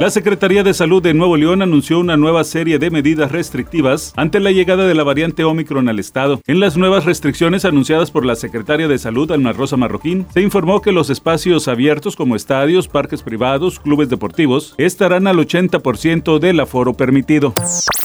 La Secretaría de Salud de Nuevo León anunció una nueva serie de medidas restrictivas ante la llegada de la variante Omicron al estado. En las nuevas restricciones anunciadas por la Secretaria de Salud, Alma Rosa Marroquín, se informó que los espacios abiertos como estadios, parques privados, clubes deportivos, estarán al 80% del aforo permitido.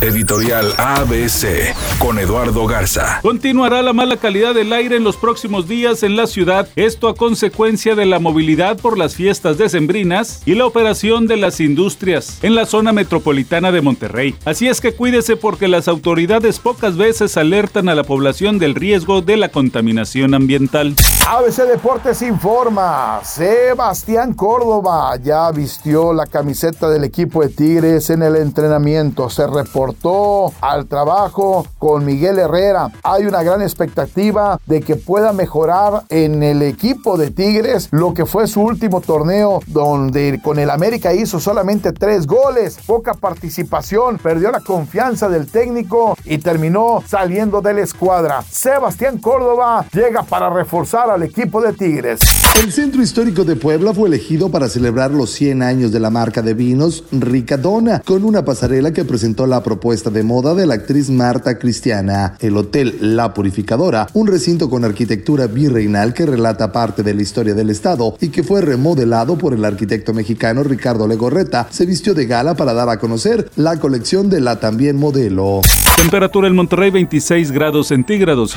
Editorial ABC con Eduardo Garza. Continuará la mala calidad del aire en los próximos días en la ciudad, esto a consecuencia de la movilidad por las fiestas decembrinas y la operación de las industrias industrias en la zona metropolitana de Monterrey. Así es que cuídese porque las autoridades pocas veces alertan a la población del riesgo de la contaminación ambiental. ABC Deportes informa, Sebastián Córdoba ya vistió la camiseta del equipo de Tigres en el entrenamiento, se reportó al trabajo con Miguel Herrera. Hay una gran expectativa de que pueda mejorar en el equipo de Tigres lo que fue su último torneo donde con el América hizo solamente tres goles, poca participación, perdió la confianza del técnico y terminó saliendo de la escuadra. Sebastián Córdoba llega para reforzar al equipo de Tigres. El Centro Histórico de Puebla fue elegido para celebrar los 100 años de la marca de vinos Ricadona, con una pasarela que presentó la propuesta de moda de la actriz Marta Cristiana. El Hotel La Purificadora, un recinto con arquitectura virreinal que relata parte de la historia del Estado y que fue remodelado por el arquitecto mexicano Ricardo Legorreta se vistió de gala para dar a conocer la colección de la también modelo. Temperatura en Monterrey 26 grados centígrados.